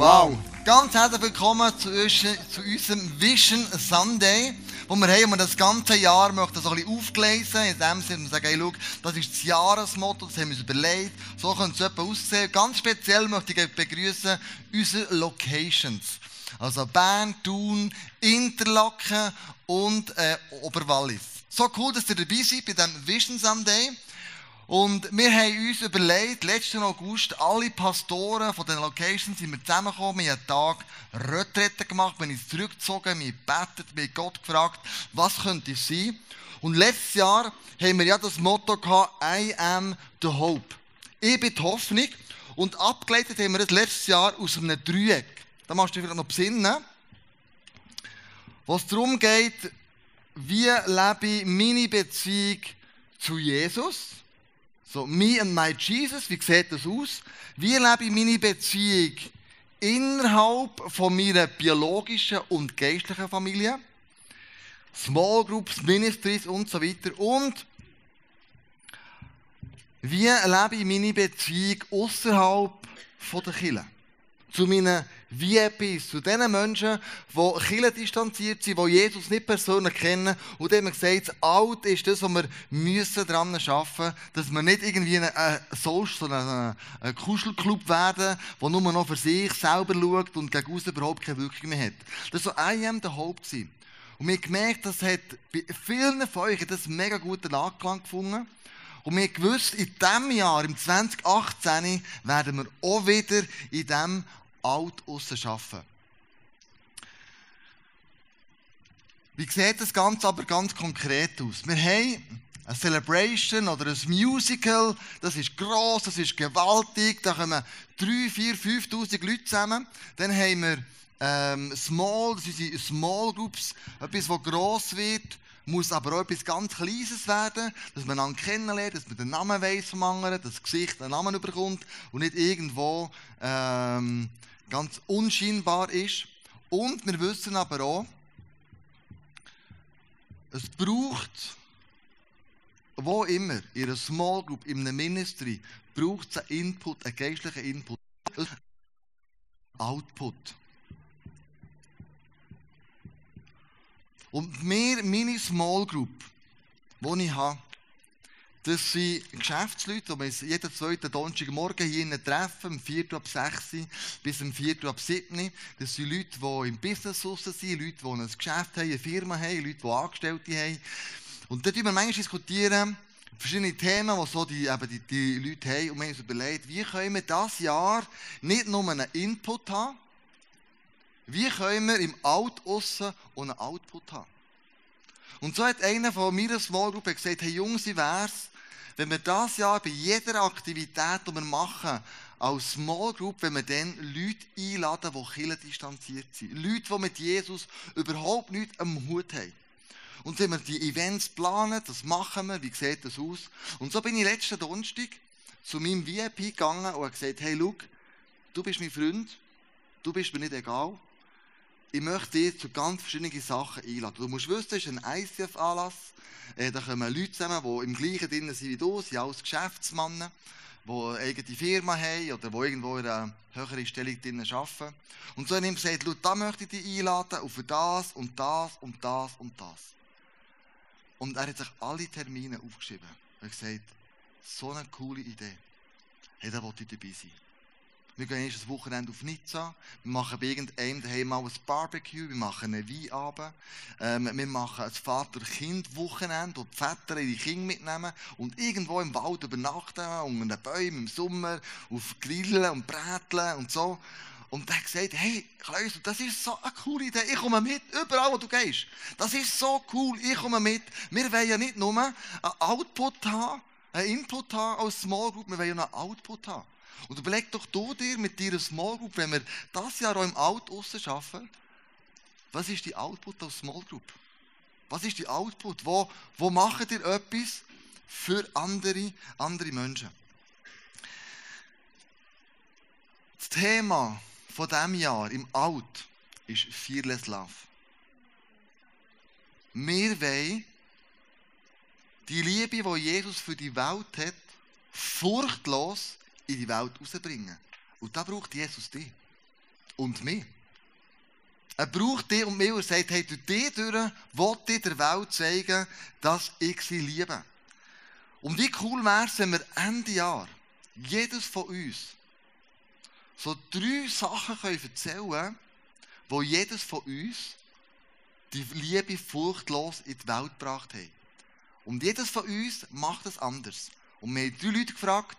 Wow! Ganz herzlich willkommen zu, unserem Vision Sunday, wo wir haben, wir das ganze Jahr möchten so ein bisschen aufgelesen, in dem Sinne, wir sagen, hey, schau, das ist das Jahresmotto, das haben wir uns überlegt, so könnte es etwa aussehen. Ganz speziell möchte ich begrüßen unsere Locations. Also Bern, Thun, Interlaken und äh, Oberwallis. So cool, dass ihr dabei seid bei diesem Vision Sunday. Und wir haben uns überlegt, letzten August, alle Pastoren von den Locations sind wir zusammengekommen, wir haben einen Tag Retrette gemacht, wir uns zurückgezogen, wir haben gebetet, wir haben Gott gefragt, was könnte es sein? Und letztes Jahr haben wir ja das Motto gehabt, I am the hope. Ich bin die Hoffnung. Und abgeleitet haben wir das letztes Jahr aus einem Dreieck. Da machst du vielleicht noch besinnen. Was darum geht, wie lebe ich meine Beziehung zu Jesus? So, me and my Jesus, wie sieht das aus? Wie lebe ich meine Beziehung innerhalb von meiner biologischen und geistlichen Familie? Small Groups, Ministries und so weiter. Und wie lebe ich meine Beziehung außerhalb der Kirche? Zu meinen VIPs, zu den Menschen, die Kirche distanziert sind, die Jesus nicht persönlich kennen und dem gesagt, Alt ist das, was wir müssen daran arbeiten müssen, dass wir nicht irgendwie ein, Social, ein, ein Kuschelclub werden, der nur noch für sich selber schaut und gegen uns überhaupt keine Wirkung mehr hat. Das war so I am the Hope. Und wir haben gemerkt, das hat bei vielen von euch das mega guten Anklang gefunden. Und wir haben gewusst, in diesem Jahr, im 2018, werden wir auch wieder in diesem alt aussen arbeiten. Wie sieht das Ganze aber ganz konkret aus? Wir haben eine Celebration oder ein Musical, das ist gross, das ist gewaltig, da kommen 3, 4, 5'000 Leute zusammen. Dann haben wir ähm, Small, das sind Small Groups, etwas, das gross wird, muss aber auch etwas ganz Kleines werden, dass man einander kennenlernt, dass man den Namen weiss vom anderen, dass das Gesicht einen Namen bekommt und nicht irgendwo ähm, ganz unscheinbar ist. Und wir wissen aber auch, es braucht, wo immer, in einer Small Group, in einem Ministry, braucht es einen Input, einen geistlichen Input. Output. Und mir, meine Small Group, die ich habe, das sind Geschäftsleute, die wir jeden zweiten Donnerstagmorgen hier treffen, um 4 Uhr ab 6 Uhr bis um 4 Uhr ab 7 Uhr. Das sind Leute, die im Business sind, Leute, die ein Geschäft haben, eine Firma haben, Leute, die Angestellte haben. Und dort wir manchmal diskutieren, verschiedene Themen, die so die, eben die, die Leute haben. Und wir haben uns überlegt, wie können wir dieses Jahr nicht nur einen Input haben, wie können wir im Out aussen und einen Output haben. Und so hat einer von meiner Small Group gesagt, hey Jungs, wie wär's, wenn wir das Jahr bei jeder Aktivität, die wir machen, als Small Group, wenn wir dann Leute einladen, die Kirche distanziert sind. Leute, die mit Jesus überhaupt nichts am Hut haben. Und wenn wir die Events planen, das machen wir, wie sieht das aus? Und so bin ich letzten Donnerstag zu meinem VIP gegangen und habe gesagt, hey, schau, du bist mein Freund, du bist mir nicht egal, ich möchte dich zu ganz verschiedenen Sachen einladen. Du musst wissen, es ist ein ICF-Anlass. Äh, da kommen Leute zusammen, die im gleichen drin sind wie du, sind alles Geschäftsmänner, die eine eigene Firma haben oder die irgendwo in einer höheren Stellung drin arbeiten. Und so hat er gesagt, da möchte ich dich einladen, für das und das und das und das. Und er hat sich alle Termine aufgeschrieben. Er hat gesagt, so eine coole Idee. Hey, da wollte ich dabei sein. Wir gehen erst ein Wochenende auf Nizza. Wir machen bei irgendeinem daheim mal ein Barbecue. Wir machen einen Weinabend. Ähm, wir machen ein Vater-Kind-Wochenende, wo die Väter ihre Kinder mitnehmen und irgendwo im Wald übernachten, unter den Bäumen im Sommer, auf Grillen und Bräteln und so. Und er hat gesagt, hey, Klaus, das ist so eine coole Idee. Ich komme mit, überall wo du gehst. Das ist so cool, ich komme mit. Wir wollen ja nicht nur einen Output haben, einen Input haben als Small Group, wir wollen ja einen Output haben. Und überleg doch du dir mit deiner Small Group, wenn wir das Jahr auch im Out aussen arbeiten, was ist die Output aus Small Group? Was ist die Output? Wo, wo macht ihr etwas für andere, andere Menschen? Das Thema von diesem Jahr im Out ist Fearless Love. Wir wollen die Liebe, die Jesus für die Welt hat, furchtlos in die Welt rausbringen. Und da braucht Jesus dich. und mich. Er braucht dich und mich und sagt, hey, durch dich durch will ich der Welt zeigen, dass ich sie liebe. Und wie cool wäre es, wenn wir Ende Jahr, jedes von uns, so drei Sachen können erzählen können, wo jedes von uns die Liebe furchtlos in die Welt gebracht hat. Und jedes von uns macht es anders. Und wir haben drei Leute gefragt,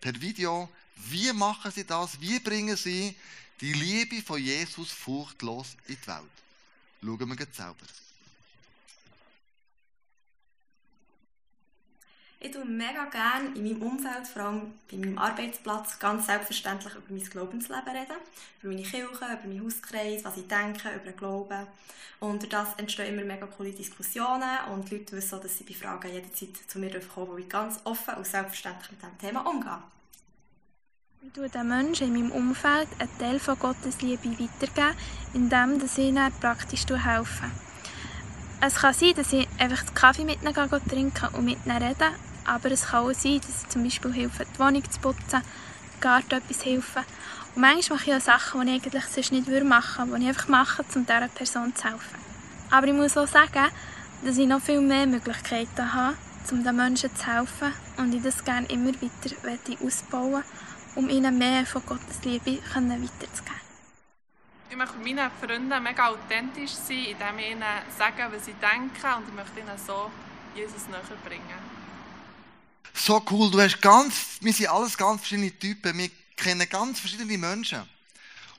per Video, wie machen sie das? Wie bringen sie die Liebe von Jesus furchtlos in die Welt? Schauen wir jetzt selber. Ich tue mega gerne in meinem Umfeld, vor allem bei meinem Arbeitsplatz, ganz selbstverständlich über mein Glaubensleben reden. Über meine Kirche, über meinen Hauskreis, was ich denke, über den Glauben. Und das entstehen immer mega coole Diskussionen und die Leute wissen dass sie bei Fragen jederzeit zu mir kommen, wo ich ganz offen und selbstverständlich mit diesem Thema umgehe. Ich tue den Menschen in meinem Umfeld einen Teil von Gottes Liebe weitergeben, indem ich ihnen praktisch helfe. Es kann sein, dass ich einfach den Kaffee mit ihnen trinke und mit ihnen rede, aber es kann auch sein, dass ich zum Beispiel helfe, die Wohnung zu putzen, Garten etwas helfen. Und manchmal mache ich auch Sachen, die ich eigentlich sonst nicht machen würde, die ich einfach mache, um dieser Person zu helfen. Aber ich muss auch sagen, dass ich noch viel mehr Möglichkeiten habe, um den Menschen zu helfen und ich das gerne immer weiter ausbauen um ihnen mehr von Gottes Liebe weiterzugeben. Ich möchte meinen Freunden mega authentisch sein, indem ich ihnen sage, was ich denke und ich möchte ihnen so Jesus näher bringen. So cool, du hast ganz, wir sind alles ganz verschiedene Typen, wir kennen ganz verschiedene Menschen.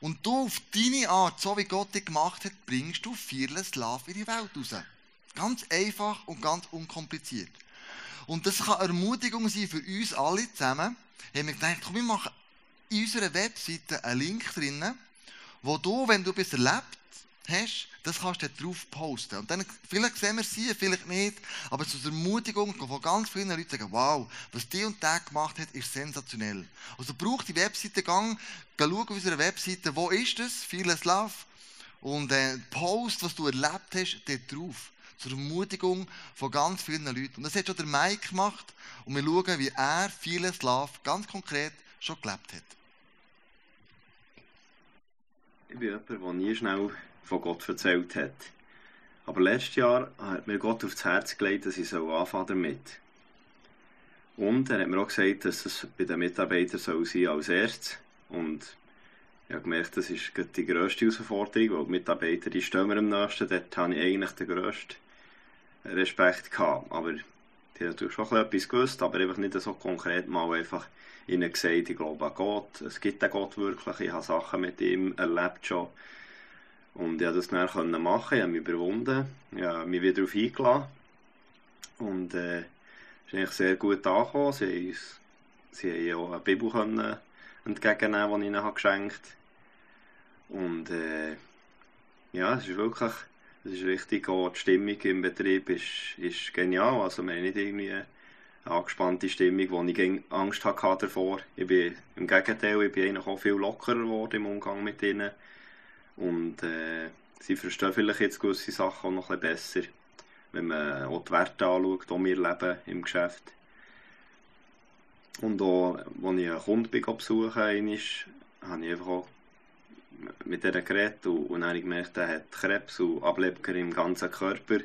Und du auf deine Art, so wie Gott dich gemacht hat, bringst du Fearless Love in die Welt raus. Ganz einfach und ganz unkompliziert. Und das kann Ermutigung sein für uns alle zusammen. Haben wir gedacht, komm, wir machen in unserer Webseite einen Link drinnen, wo du, wenn du bis erlebt hast, das kannst du drauf posten. Und dann, vielleicht sehen wir sie, vielleicht nicht, aber zur Ermutigung von ganz vielen Leuten sagen, wow, was die und der gemacht hat, ist sensationell. Also braucht die Webseite, gang, schau auf unserer Webseite, wo ist das, Fearless Love, und äh, post, was du erlebt hast, dort drauf. Zur Ermutigung von ganz vielen Leuten. Und das hat schon der Mike gemacht, und wir schauen, wie er Fearless Love ganz konkret schon gelebt hat. Ich bin jemand, der nie schnell von Gott erzählt hat. Aber letztes Jahr hat mir Gott aufs Herz gelegt, dass ich anfangen damit. Und er hat mir auch gesagt, dass es bei den Mitarbeitern soll sein als erstes. Und ich habe gemerkt, das ist die grösste Herausforderung, weil die Mitarbeiter, die stehen mir am nächsten, dort habe ich eigentlich den grössten Respekt gehabt. Aber die haben natürlich schon etwas gewusst, aber einfach nicht so konkret mal einfach ihnen gesagt, ich glaube an Gott, es gibt den Gott wirklich, ich habe Sachen mit ihm erlebt schon. Und ich konnte das dann machen, ich habe mich überwunden, ich habe mich wieder darauf eingeladen. Und äh, ist eigentlich sehr gut angekommen. Sie, sie haben auch eine Bibel können entgegennehmen, die ich ihnen geschenkt habe. Und äh, ja, es ist wirklich, es ist richtig, auch die Stimmung im Betrieb ist, ist genial. Also wir haben nicht irgendwie eine angespannte Stimmung, wo ich Angst hatte davor. Ich bin, Im Gegenteil, ich bin auch viel lockerer geworden im Umgang mit ihnen. Und äh, sie verstehen vielleicht jetzt gewisse Sachen auch noch ein besser, wenn man auch die Werte anschaut, die wir leben im Geschäft. Und auch, als ich einen Kunden besuche, habe ich einfach auch mit dieser geredet und, und dann habe ich gemerkt, er hat Krebs und Ableber im ganzen Körper.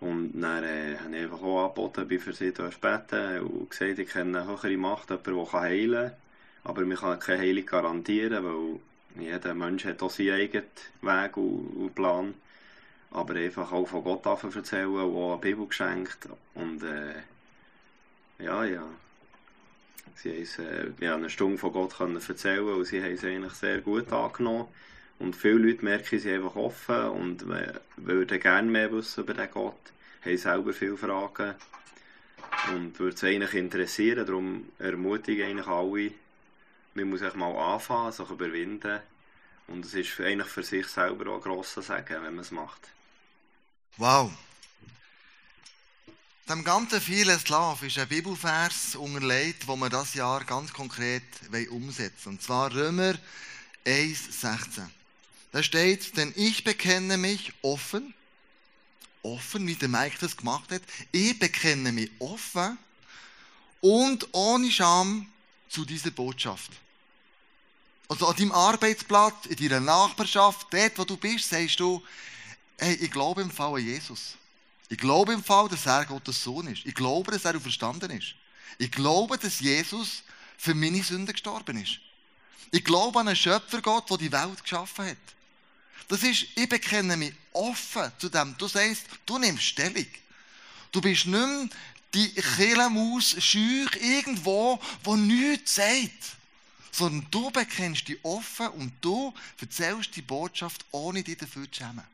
Und dann äh, habe ich einfach auch angeboten, bin für sie beten und gesagt, ich kenne eine höhere Macht, jemanden, der heilen kann. Aber wir können keine Heilung garantieren, weil jeder Mensch hat auch seinen eigenen Weg und, Plan. Aber einfach auch von Gott erzählen und auch eine Bibel geschenkt. Und äh, ja, ja. Sie haben äh, ja, eine Stunde von Gott können erzählen und sie haben es eigentlich sehr gut angenommen. Und viele Leute merken, sie einfach offen und würden gerne mehr wissen über den Gott, haben selber viele Fragen und würde es eigentlich interessieren. Darum ermutige ich eigentlich alle, man muss sich mal anfangen, sich überwinden. Und es ist eigentlich für sich selber auch ein grosser Sagen, wenn man es macht. Wow. Dem ganzen vielen Slav ist ein Bibelvers unterlegt, wo wir das Jahr ganz konkret umsetzen. Und zwar Römer 1,16. Da steht, denn ich bekenne mich offen, offen, wie der Mike das gemacht hat, ich bekenne mich offen und ohne Scham zu dieser Botschaft. Also an deinem Arbeitsplatz, in deiner Nachbarschaft, dort, wo du bist, sagst du, hey, ich glaube im Fall an Jesus. Ich glaube im Fall, dass er Gottes Sohn ist. Ich glaube, dass er verstanden ist. Ich glaube, dass Jesus für meine Sünden gestorben ist. Ich glaube an einen Schöpfergott, der die Welt geschaffen hat. Das ist, ich bekenne mich offen zu dem. Du sagst, du nimmst Stellung. Du bist nicht mehr die Kehlenmaus schüch irgendwo, wo nichts sagt. Sondern du bekennst dich offen und du erzählst die Botschaft, ohne dich dafür zu schämen.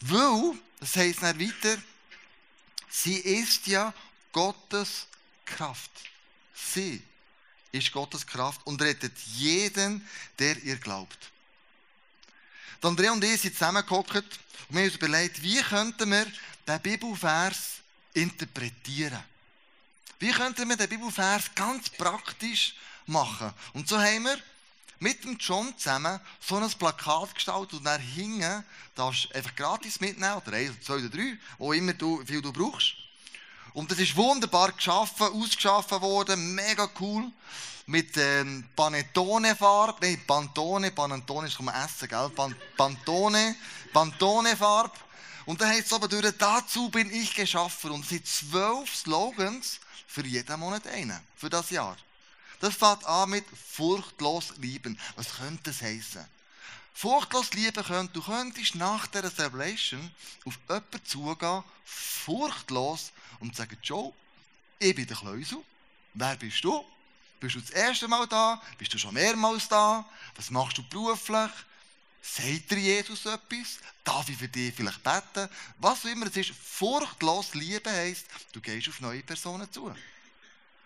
Weil, das heisst dann weiter, sie ist ja Gottes Kraft. Sie ist Gottes Kraft und rettet jeden, der ihr glaubt. Die Andrea und ich sind zusammengekommen und wir haben uns überlegt, wie könnten wir den Bibelvers interpretieren? Wie könnten wir den Bibelvers ganz praktisch machen? Und so haben wir mit dem John zusammen so ein Plakat gestaltet und dann hingen, darfst du einfach gratis mitnehmen, oder eins, zwei oder drei, wo immer du, viel du brauchst. Und das ist wunderbar geschaffen, ausgeschaffen worden, mega cool. Mit ähm, Panettone-Farbe, nein, Pantone, Pantone ist zum Essen, gell? Pantone, Pantone-Farbe. Und dann heißt es aber durch, dazu bin ich geschaffen. Und es sind zwölf Slogans für jeden Monat einen, für das Jahr. Das fängt an mit furchtlos lieben. Was könnte das heißen? Furchtlos lieben könnte, du könntest nach der Celebration auf jemanden zugehen, furchtlos, und sagen, Joe, ich bin der Kleusel. Wer bist du? Bist du das erste Mal da? Bist du schon mehrmals da? Was machst du beruflich? Sagt dir Jesus etwas? Darf ich für dich vielleicht beten? Was auch immer es ist, furchtlos lieben heisst, du gehst auf neue Personen zu.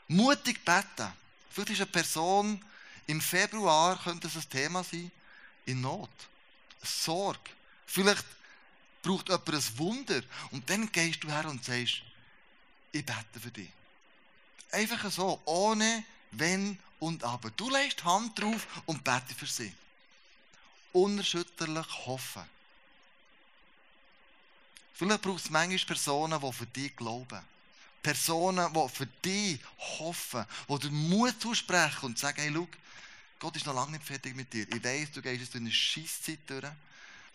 Mutig beten. Vielleicht ist eine Person, im Februar könnte es ein Thema sein, in Not. Sorge. Vielleicht braucht jemand ein Wunder. Und dann gehst du her und sagst, ich bete für dich. Einfach so, ohne Wenn und Aber. Du legst die Hand drauf und bete für sie. Unerschütterlich hoffen. Vielleicht braucht es manchmal Personen, die für dich glauben. Personen, die für dich hoffen, die dir Mut zusprechen und sagen, hey, schau, Gott ist noch lange nicht fertig mit dir. Ich weiß, du gehst jetzt durch eine Scheisszeit durch,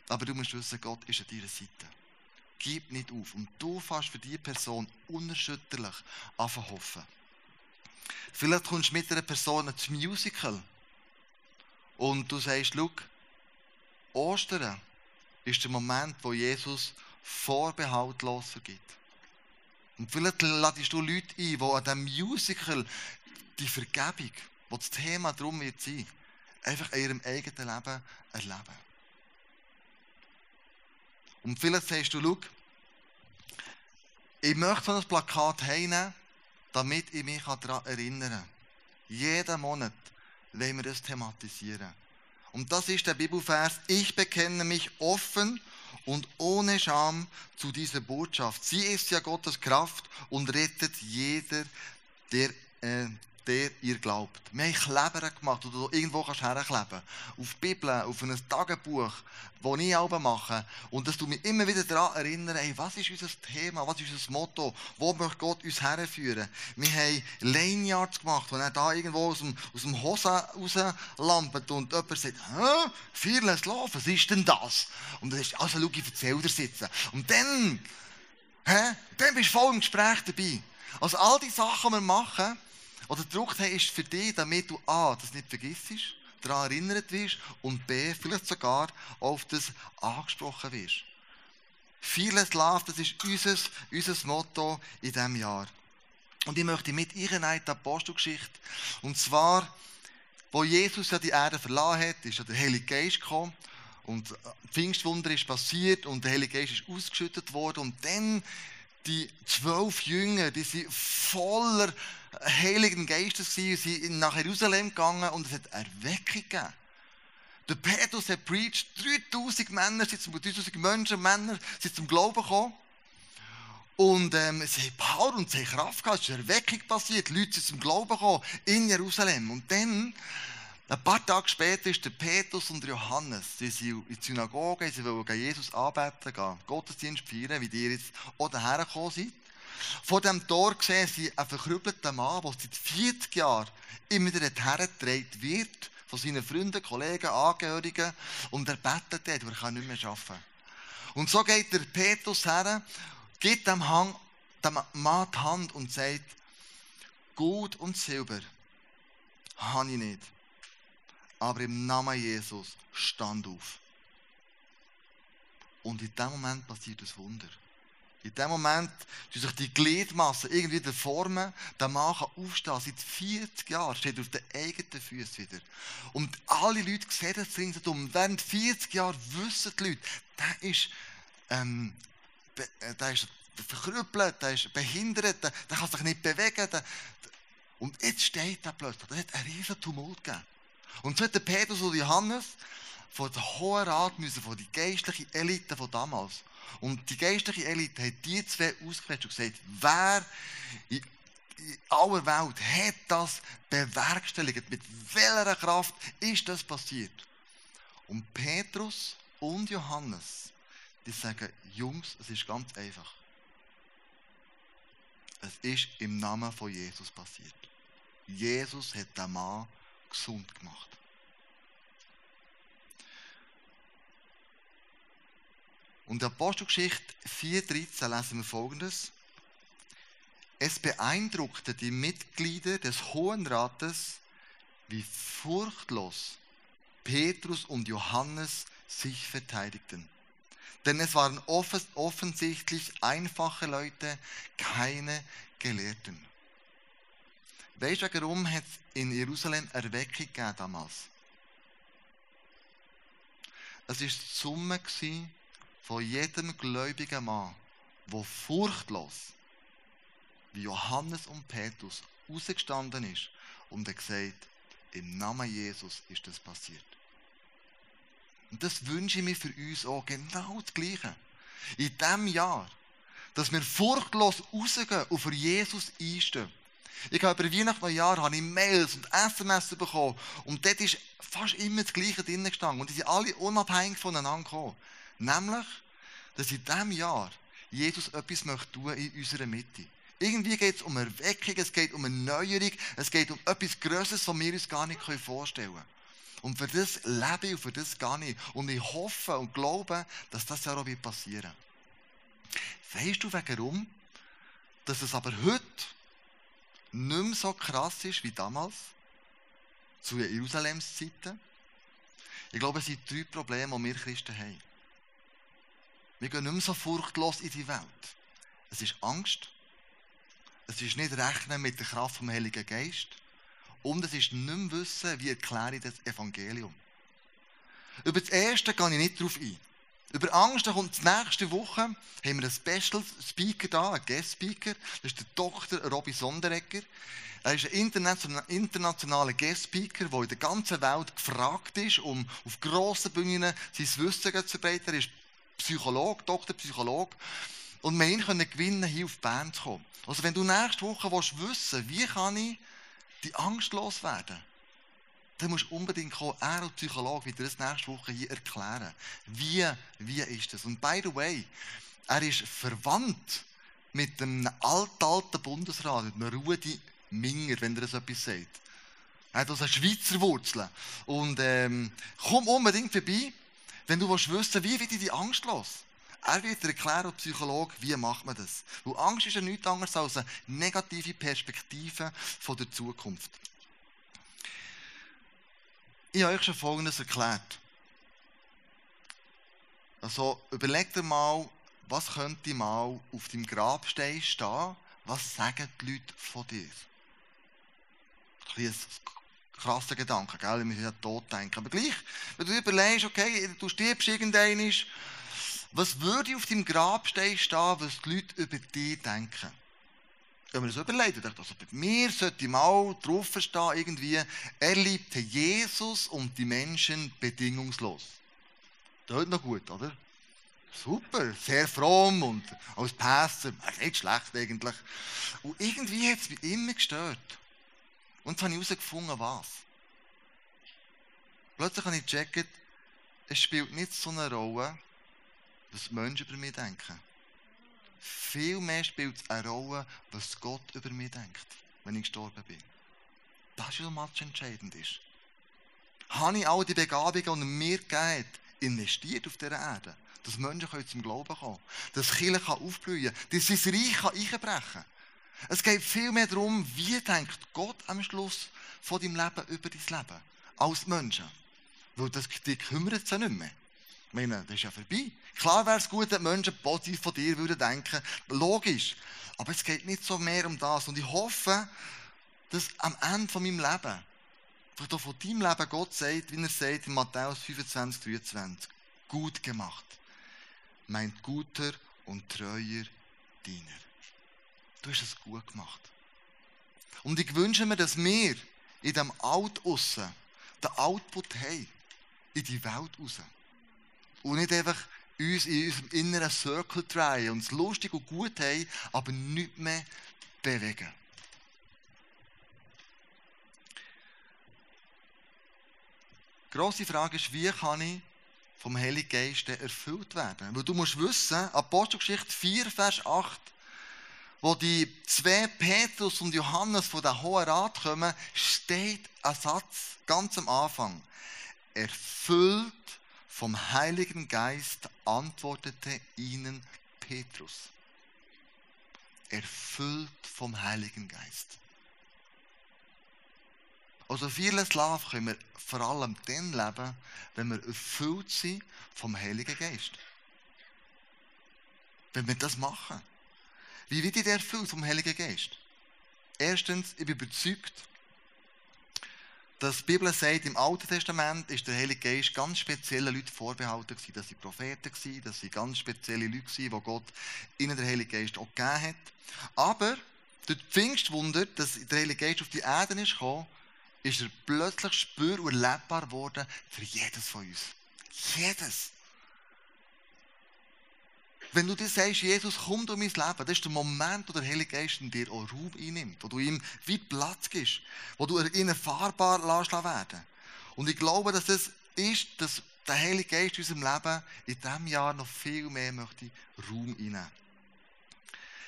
aber du musst wissen, Gott ist an deiner Seite. Gib nicht auf. Und du fährst für diese Person unerschütterlich anfangen hoffen. Vielleicht kommst du mit einer Person zum Musical und du sagst, schau, Ostern ist der Moment, wo Jesus vorbehaltlos vergibt. Und vielleicht ladest du Leute ein, die an diesem Musical die Vergebung, wo das Thema darum wird sein, einfach in ihrem eigenen Leben erleben. Und vielleicht sagst du, schau, ich möchte so ein Plakat heimnehmen, damit ich mich daran erinnern kann. Jeden Monat wollen wir das thematisieren. Und das ist der Bibelvers, ich bekenne mich offen ohne Scham zu dieser Botschaft. Sie ist ja Gottes Kraft und rettet jeder, der äh, der ihr glaubt. Wir haben Kleber gemacht, oder du irgendwo kannst herkleben. Auf die Bibel, auf ein Tagebuch, das ich auch mache. Und dass du mich immer wieder daran erinnern, hey, was ist unser Thema, was ist unser Motto, wo möchte Gott uns herführen. Wir haben Laneyards gemacht, wo er da irgendwo aus dem, aus dem Hose rauslampert und jemand sagt, hä, Fearless Love, was ist denn das? Und dann ist, also schau, ich erzähl dir sitzen. Und dann, hä, dann bist du voll im Gespräch dabei. Also all die Sachen, die wir machen, oder gedruckt haben, ist für dich, damit du A, das nicht vergisst, daran erinnert wirst und B, vielleicht sogar auf das angesprochen wirst. Vieles Love, das ist unser, unser Motto in diesem Jahr. Und ich möchte mit in die Apostelgeschichte. Und zwar, wo Jesus ja die Erde verlassen hat, ist ja der Heilige Geist gekommen. Und Pfingstwunder ist passiert und der Heilige Geist ist ausgeschüttet worden. Und dann die zwölf Jünger, die sind voller Heiligen Geistes gewesen, sie sind nach Jerusalem gegangen und es hat Erweckung gegeben. Der Petrus hat preached, 3000 Männer, 3000 Menschen, Männer sind zum Glauben gekommen. Und ähm, sie haben Power und sie haben Kraft gehabt, es ist Erweckung passiert, die Leute sind zum Glauben gekommen in Jerusalem. Und dann, ein paar Tage später, ist der Petrus und Johannes, sie sind in die Synagoge, sie wollen Jesus anbeten, gehen, Gottesdienst feiern, wie die jetzt auch daher gekommen sind. Vor dem Tor sehen sie einen verkrüppelten Mann, der seit 40 Jahren immer wieder hergetragen wird von seinen Freunden, Kollegen, Angehörigen und er betet dort, er kann nicht mehr arbeiten. Und so geht der Petrus her, gibt dem, Hang, dem Mann die Hand und sagt, Gut und Silber habe ich nicht. Aber im Namen Jesus stand auf. Und in dem Moment passiert das Wunder. In dem Moment tun sich die Gliedmassen irgendwie der Formen. Der Mann kann aufstehen. Seit 40 Jahren steht er auf den eigenen Füßen wieder. Und alle Leute sehen das ringsherum. Während 40 Jahren wissen die Leute, der ist, ähm, äh, der ist verkrüppelt, der ist behindert, der, der kann sich nicht bewegen. Der, und jetzt steht er plötzlich. Da hat einen riesen Tumult gegeben. Und so hat der Petrus und Johannes von der Hohen Rat müssen, von der geistlichen Elite von damals. Und die geistliche Elite hat die zwei ausgewählt und gesagt, wer in, in aller Welt hat das bewerkstelligt? Mit welcher Kraft ist das passiert? Und Petrus und Johannes, die sagen, Jungs, es ist ganz einfach. Es ist im Namen von Jesus passiert. Jesus hat den Mann gesund gemacht. Und in Apostelgeschichte 4,13 lesen wir folgendes. Es beeindruckte die Mitglieder des Hohen Rates, wie furchtlos Petrus und Johannes sich verteidigten. Denn es waren offensichtlich einfache Leute, keine Gelehrten. Weißt du, warum hat es in Jerusalem Erweckung gegeben damals? Es war die Summe von jedem gläubigen Mann, der furchtlos, wie Johannes und Petrus, rausgestanden ist und er gesagt, im Namen Jesus ist das passiert. Und das wünsche ich mir für uns auch genau das Gleiche. In diesem Jahr, dass wir furchtlos rausgehen und für Jesus einstehen. Ich habe über Weihnachten und Jahr habe ich Mails und SMS bekommen und dort ist fast immer das Gleiche drin gestanden. Und die sind alle unabhängig voneinander gekommen. Nämlich, dass in diesem Jahr Jesus etwas möchte tun in unserer Mitte. Irgendwie geht es um Erweckung, es geht um eine Neuerung, es geht um etwas Größeres, was wir uns gar nicht vorstellen können. Und für das lebe ich und für das gehe ich. Und ich hoffe und glaube, dass das ja auch passieren wird. Weißt du, warum? Dass es aber heute nicht mehr so krass ist wie damals, zu Jerusalems Zeiten. Ich glaube, es sind drei Probleme, die wir Christen haben. Wir gehen nicht mehr so furchtlos in die Welt. Es ist Angst. Es ist nicht Rechnen mit der Kraft vom Heiligen Geist. Und es ist nicht mehr Wissen, wie erkläre ich das Evangelium. Über das Erste gehe ich nicht darauf ein. Über Angst, kommt nächste Woche, haben wir einen Special Speaker da, einen Guest Speaker. Das ist der Dr. Robby Sonderegger. Er ist ein internationaler Guest Speaker, der in der ganzen Welt gefragt ist, um auf grossen Bühnen sein Wissen zu verbreiten. Er ist Psychologe, Doktor Psychologe. Und wir können gewinnen, hier auf Bern zu kommen. Also wenn du nächste Woche willst wissen wie kann ich die Angst loswerden, dann musst du unbedingt kommen, er als Psychologe wird dir das nächste Woche hier erklären. Wie, wie ist das? Und by the way, er ist verwandt mit einem alten, alten Bundesrat, mit einem Rudi Minger, wenn er das etwas sagt. Er hat also Schweizer Wurzeln. Und ähm, komm unbedingt vorbei, wenn du willst wissen wie wird die Angst los? Er wird dir erklären, als Psychologe, wie macht man das. Weil Angst ist ja nichts anderes als eine negative Perspektive von der Zukunft. Ich habe euch schon Folgendes erklärt. Also überleg dir mal, was könnte mal auf deinem Grabstein stehen? Was sagen die Leute von dir? Ein krasser Gedanke, gell? Wir müssen ja tot denken. Aber gleich, wenn du überlegst, okay, du stirbst irgendein, was würde auf deinem Grabstein stehen, was die Leute über dich denken? wenn man das überlegt, dachte also bei mir sollte mal draufstehen, irgendwie, er liebte Jesus und die Menschen bedingungslos. Das ist noch gut, oder? Super, sehr fromm und als Pastor, nicht schlecht eigentlich. Und irgendwie hat es mich immer gestört. Und jetzt habe ich herausgefunden, was. Plötzlich habe ich gecheckt, es spielt nicht so eine Rolle, was Menschen über mich denken. Viel mehr spielt es eine Rolle, was Gott über mich denkt, wenn ich gestorben bin. Das ist, was entscheidend ist. habe ich all die Begabungen, die mir gegeben investiert auf dieser Erde. Dass Menschen können zum Glauben kommen Dass Kirche aufblühen kann. Dass sein Reich einbrechen kann. Es geht viel mehr darum, wie denkt Gott am Schluss von deinem Leben über dein Leben. Als Menschen. Weil das, die kümmert sich nicht mehr. Ich meine, das ist ja vorbei. Klar wäre es gut, wenn Menschen positiv von dir würden denken. Logisch. Aber es geht nicht so mehr um das. Und ich hoffe, dass am Ende von meinem Leben, vielleicht auch von deinem Leben, Gott sagt, wie er sagt in Matthäus 25, 23, gut gemacht. Mein guter und treuer Diener. Du hast es gut gemacht. Und ich wünsche mir, dass wir in diesem Alt aussen den Output haben. In die Welt raus. Und nicht einfach uns in unserem inneren Circle drehen und es lustig und gut haben, aber nichts mehr bewegen. Die grosse Frage ist, wie kann ich vom Heiligen Geist erfüllt werden? Weil du musst wissen, Apostelgeschichte 4, Vers 8, wo die zwei Petrus und Johannes von der Hohen Rat kommen, steht ein Satz ganz am Anfang. Erfüllt vom Heiligen Geist antwortete ihnen Petrus. Erfüllt vom Heiligen Geist. Also vieles Leben können wir vor allem dann leben, wenn wir erfüllt sind vom Heiligen Geist. Wenn wir das machen. Wie wird ich erfüllt vom Heiligen Geist? Erstens, ich bin überzeugt, dass die Bibel sagt, im Alten Testament ist der Heilige Geist ganz speziellen Leuten vorbehalten gewesen. Das waren Propheten, gewesen, das waren ganz spezielle Leute, gewesen, die Gott ihnen den Heiligen Geist auch gegeben hat. Aber durch die Pfingstwunder, dass der Heilige Geist auf die Erde ist gekommen, ist er plötzlich spür- und erlebbar geworden für jedes von uns. Jedes. Wenn du dir sagst, Jesus, komm durch mein Leben, das ist der Moment, wo der Heilige Geist in dir auch Raum einnimmt, wo du ihm wie Platz gibst, wo du ihn erfahrbar lässt werden. Und ich glaube, dass das ist, dass der Heilige Geist in unserem Leben in diesem Jahr noch viel mehr möchte Raum einnehmen.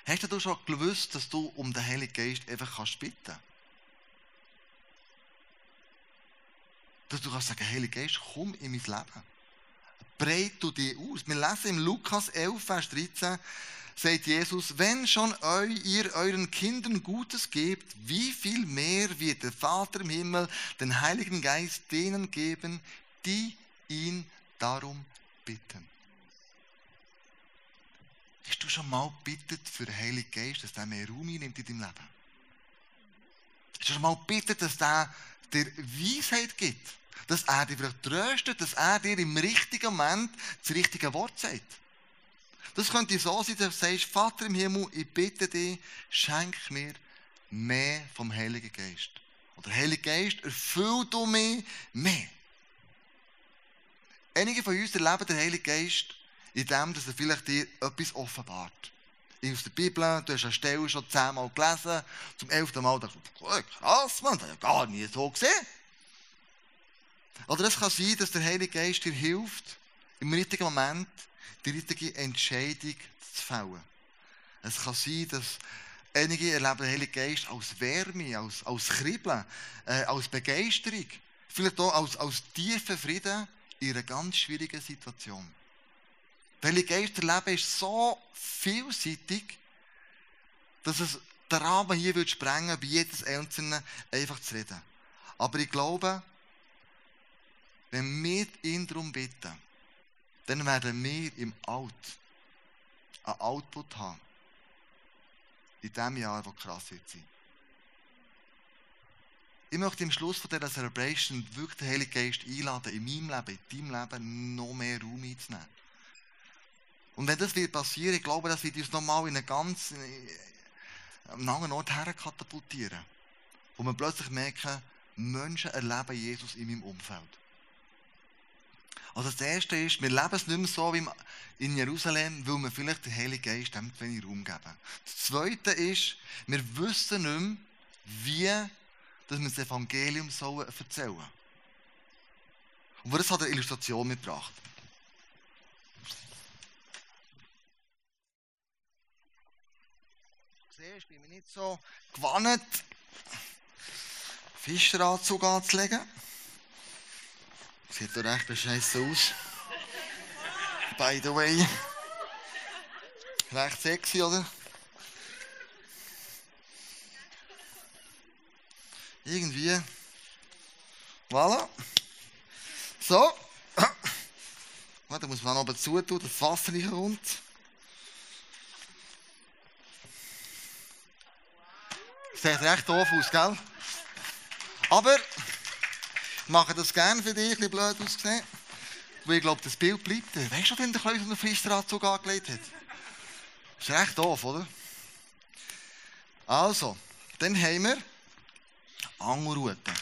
Hast du schon gewusst, dass du um den Heiligen Geist einfach kannst bitten kannst? Dass du kannst sagen, Heilige Geist, komm in mein Leben breit du dich aus. Wir lesen im Lukas 11, Vers 13, sagt Jesus, wenn schon ihr euren Kindern Gutes gebt, wie viel mehr wird der Vater im Himmel den Heiligen Geist denen geben, die ihn darum bitten. Hast du schon mal bittet für den Heiligen Geist, dass der mehr Raum einnimmt in deinem Leben? Hast du schon mal bittet, dass der dir Weisheit gibt? Dass er dich vielleicht tröstet, dass er dir im richtigen Moment das richtige Wort sagt. Das könnte so sein, dass du sagst, Vater im Himmel, ich bitte dich, schenk mir mehr vom Heiligen Geist. Oder Heiliger Geist, erfüll du mich mehr. Einige von uns erleben den Heiligen Geist in dem, dass er vielleicht dir etwas offenbart. Aus der Bibel, du hast eine Stelle schon zehnmal gelesen, zum elften Mal dachte ich, krass, man, das habe ich gar nie so gesehen. Oder es kann sein, dass der Heilige Geist dir hilft, im richtigen Moment die richtige Entscheidung zu fällen. Es kann sein, dass einige erleben den Heiligen Geist als Wärme, als, als Kribbeln, äh, als Begeisterung, vielleicht auch als, als tiefen Frieden in einer ganz schwierigen Situation. Der Heilige Geist erleben ist so vielseitig, dass es den Rahmen hier würde sprengen, bei jedes Einzelne einfach zu reden. Aber ich glaube, wenn wir ihn darum bitten, dann werden wir im Alt einen Output haben. In dem Jahr, wo krass wird sein. Ich möchte im Schluss von dieser Celebration wirklich den Heiligen Geist einladen, in meinem Leben, in deinem Leben noch mehr Raum einzunehmen. Und wenn das wird passieren, ich glaube, das wird uns nochmal in einen ganz einen anderen Ort herkatapultieren. Wo wir plötzlich merken, Menschen erleben Jesus in meinem Umfeld. Also das Erste ist, wir leben es nicht mehr so wie in Jerusalem, weil wir vielleicht den Heiligen Geist dem wenig Raum geben. Das Zweite ist, wir wissen nicht mehr, wie dass wir das Evangelium erzählen sollen. Und das hat eine Illustration mitgebracht. Du siehst, bin ich nicht so gewandt, Fischeranzug anzulegen. Sieht doch recht bescheissen aus. By the way. Recht sexy, oder? Irgendwie. Voilà. So. Warte, muss man oben zu tun, das Wasser nicht kommt. Sieht recht doof aus, gell? Aber mache das gerne für dich, ein blöd ausgesehen. Weil ich glaube, das Bild bleibt. Weißt du, wenn der Kleus einen Fließteranzug angelegt hat? Das ist recht doof, oder? Also, dann haben wir Angelroute.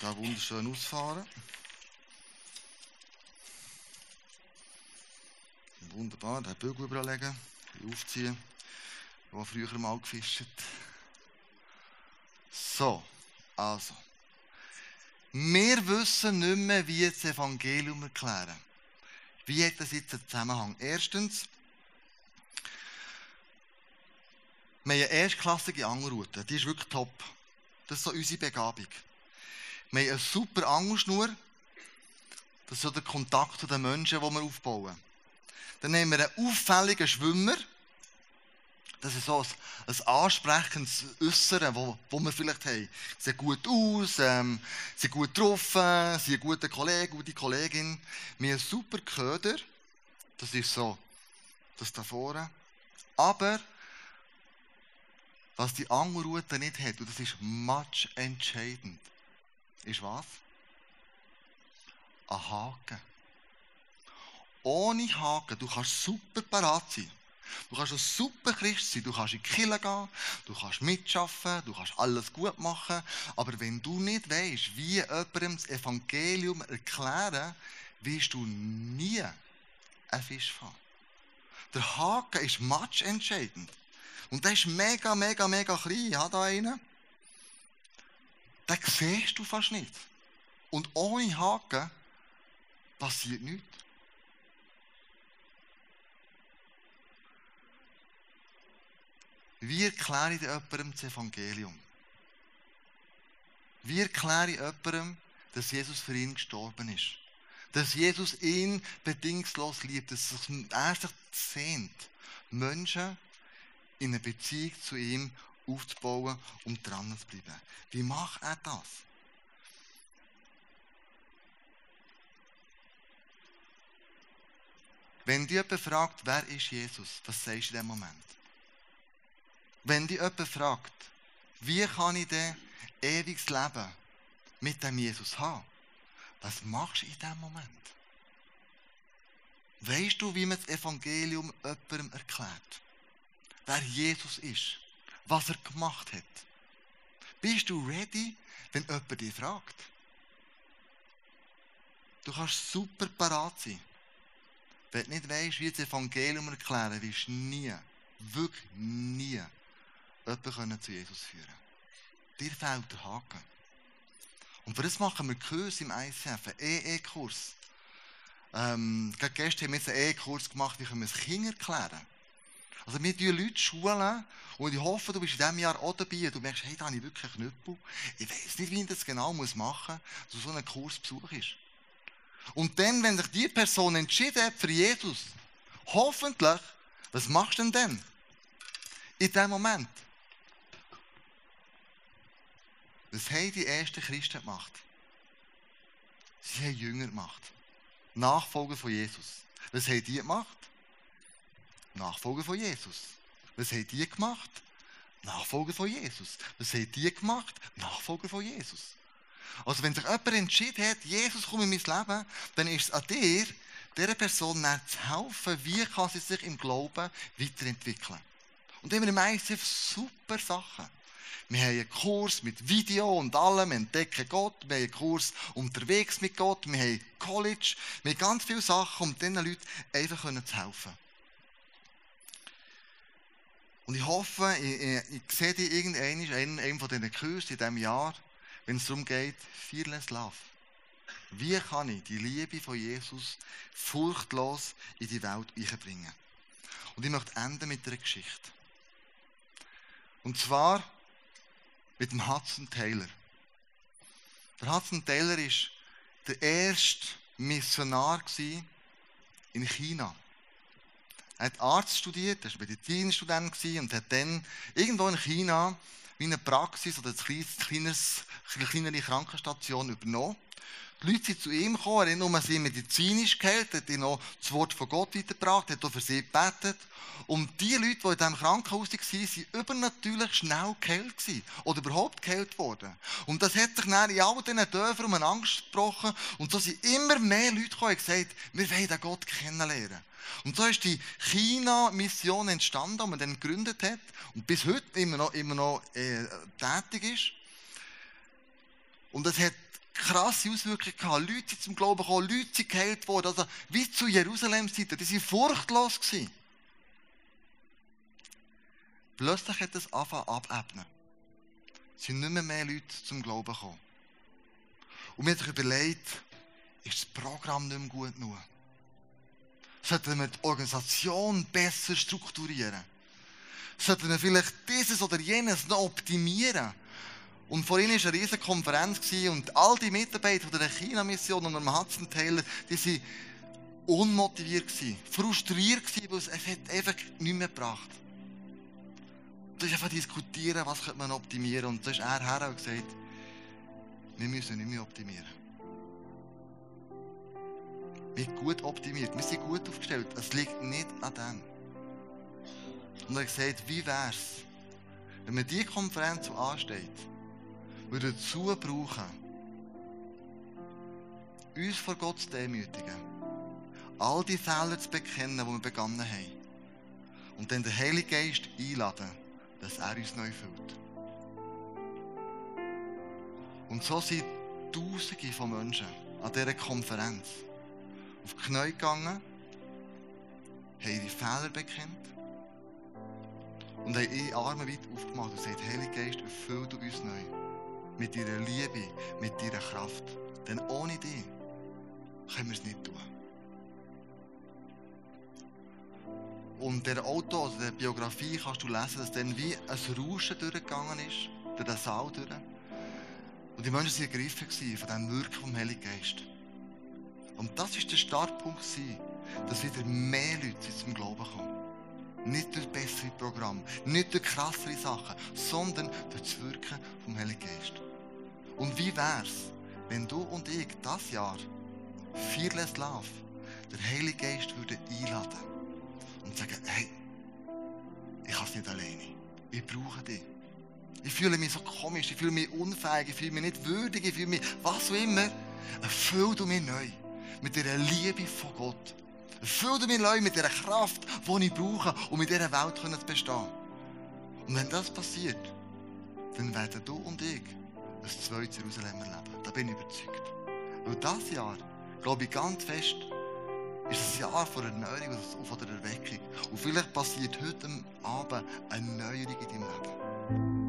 Da wunderschön ausfahren. Wunderbar, den Bügel überlegen, aufziehen. Habe früher mal gefischt. So, also. Wir wissen nicht mehr, wie das Evangelium erklären. Wie hat das jetzt einen Zusammenhang? Erstens, wir haben eine erstklassige Angelroute. Die ist wirklich top. Das ist so unsere Begabung. Wir haben eine super Angelschnur. Das ist so der Kontakt zu den Menschen, den wir aufbauen. Dann haben wir einen auffälligen Schwimmer. Das ist so ein, ein ansprechendes Äußeren, wo, wo wir vielleicht haben. Sie sehen gut aus, ähm, sind gut getroffen, sind ein guter Kollege, gute Kollegin. Wir haben super Köder. Das ist so, das da vorne. Aber, was die Angelroute nicht hat, und das ist much entscheidend, ist was? Ein Haken. Ohne Haken, du kannst super parat sein. Du kannst ein super Christ sein, du kannst in die Kirche gehen, du kannst mitschaffen, du kannst alles gut machen, aber wenn du nicht weißt, wie jemandem das Evangelium erklären, wirst du nie einen Fisch fangen. Der Haken ist matchentscheidend. Und der ist mega, mega, mega klein. Habe da einen. Den siehst du fast nicht. Und ohne Haken passiert nichts. Wie erkläre ich jemandem das Evangelium? Wie erkläre ich jemandem, dass Jesus für ihn gestorben ist? Dass Jesus ihn bedingungslos liebt, dass er sich sehnt, Menschen in eine Beziehung zu ihm aufzubauen und dran zu bleiben. Wie macht er das? Wenn dich jemand fragt, wer ist Jesus, was sagst du in dem Moment? Wenn dich jemand fragt, wie kann ich denn ewiges Leben mit dem Jesus haben, was machst du in diesem Moment? Weißt du, wie man das Evangelium jemandem erklärt? Wer Jesus ist? Was er gemacht hat? Bist du ready, wenn jemand dich fragt? Du kannst super parat sein. Wenn du nicht weißt, wie das Evangelium erklären, du nie, wirklich nie, jemanden zu Jesus führen. Dir fehlt der Haken. Und für das machen wir Kurs im ICF, einen EE-Kurs. Ähm, gestern haben wir einen EE-Kurs gemacht, wie können wir es Kindern erklären. Also wir schulen Leute schulen und ich hoffe, du bist in diesem Jahr auch dabei und du merkst, hey, da habe ich wirklich einen Knüppel. Ich weiß nicht, wie ich das genau machen muss, dass so einen Kurs besuchst. Und dann, wenn sich die Person entschieden hat für Jesus, hoffentlich, was machst du denn dann? In dem Moment. Was haben die ersten Christen gemacht? Sie haben Jünger gemacht. Nachfolger von Jesus. Was haben die gemacht? Nachfolger von Jesus. Was haben die gemacht? Nachfolger von Jesus. Was haben die gemacht? Nachfolger von Jesus. Also wenn sich jemand entschieden hat, Jesus kommt in mein Leben, dann ist es an dir, dieser Person zu helfen, wie kann sie sich im Glauben weiterentwickeln. Und wir im ICF super Sachen. Wir haben einen Kurs mit Video und allem, entdecken Gott, wir haben einen Kurs unterwegs mit Gott, wir haben College, wir haben ganz viele Sachen, um diesen Leuten einfach zu helfen. Und ich hoffe, ich, ich, ich sehe dich irgendwann in einem von diesen Kursen in diesem Jahr, wenn es darum geht, Fearless Love. Wie kann ich die Liebe von Jesus furchtlos in die Welt einbringen? Und ich möchte enden mit einer Geschichte. Und zwar mit dem Hudson Taylor. Der Hudson Taylor war der erste Missionar in China. Er hat Arzt studiert, er war Medizinstudent und hat dann irgendwo in China wie eine Praxis oder eine kleinere Krankenstation übernommen. Die Leute sind zu ihm gekommen, er hat nur sie medizinisch geheilt, hat ihnen das Wort von Gott weitergebracht, hat auch für sie gebetet. Und die Leute, die in diesem Krankenhaus waren, waren übernatürlich schnell geheilt oder überhaupt geheilt worden. Und das hat sich dann in all diesen Dörfern um Angst gesprochen. Und so sind immer mehr Leute gekommen und gesagt, wir wollen den Gott kennenlernen. Und so ist die China-Mission entstanden, die man dann gegründet hat und bis heute immer noch, immer noch äh, tätig ist. Und das hat krasse Auswirkungen gehabt. Leute sind zum Glauben gekommen, Leute sind geheilt worden. Also, wie zu Jerusalem-Seite, die waren furchtlos. Gewesen. Plötzlich hat es angefangen abebnen. Es sind nicht mehr, mehr Leute zum Glauben gekommen. Und mir hat sich überlegt, ist das Programm nicht mehr gut genug? Sollten wir die Organisation besser strukturieren? Sollten wir vielleicht dieses oder jenes noch optimieren? Und vorhin war eine riesige Konferenz und all die Mitarbeiter der China-Mission und dem Hudson Taylor, die waren unmotiviert, frustriert, weil es einfach nichts mehr gebracht Du hast einfach diskutieren, was könnte man optimieren. Und da ist er her und gesagt, wir müssen nicht mehr optimieren. Wir sind gut optimiert, wir sind gut aufgestellt. Es liegt nicht an dem. Und er hat gesagt, wie wäre es, wenn man diese Konferenz so ansteht, würde dazu brauchen, uns vor Gott zu demütigen, all die Fehler zu bekennen, die wir begonnen haben, und dann den Heiligen Geist einladen, dass er uns neu füllt. Und so sind Tausende von Menschen an dieser Konferenz auf die Knie gegangen, haben ihre Fehler bekennt und haben ihre Arme weit aufgemacht und gesagt, Heiliger Geist, erfüll du uns neu mit deiner Liebe, mit deiner Kraft. Denn ohne dich können wir es nicht tun. Und der Auto, also der Biografie, kannst du lesen, dass dann wie ein Rauschen durchgegangen ist, durch den Saal durch. Und die Menschen waren ergriffen von diesem Wirken vom Heiligen Geist. Und das war der Startpunkt, dass wieder mehr Leute zum Glauben kommen. Nicht durch bessere Programme, nicht durch krassere Sachen, sondern durch das Wirken vom Heiligen Geist. Und wie wär's, wenn du und ich das Jahr Fearless Love der Heilige Geist würde einladen und sagen, hey, ich kann es nicht alleine. Ich brauche dich. Ich fühle mich so komisch, ich fühle mich unfähig, ich fühle mich nicht würdig, ich fühle mich was auch immer. Erfüll du mich neu mit dieser Liebe von Gott. Erfüll du mich neu mit dieser Kraft, die ich brauche, um in dieser Welt zu bestehen. Und wenn das passiert, dann werden du und ich ein zweites Jerusalem erleben. Da bin ich überzeugt. Weil dieses Jahr, glaube ich ganz fest, ist ein Jahr von Erneuerung und von der Erweckung. Und vielleicht passiert heute Abend eine Neuerung in deinem Leben.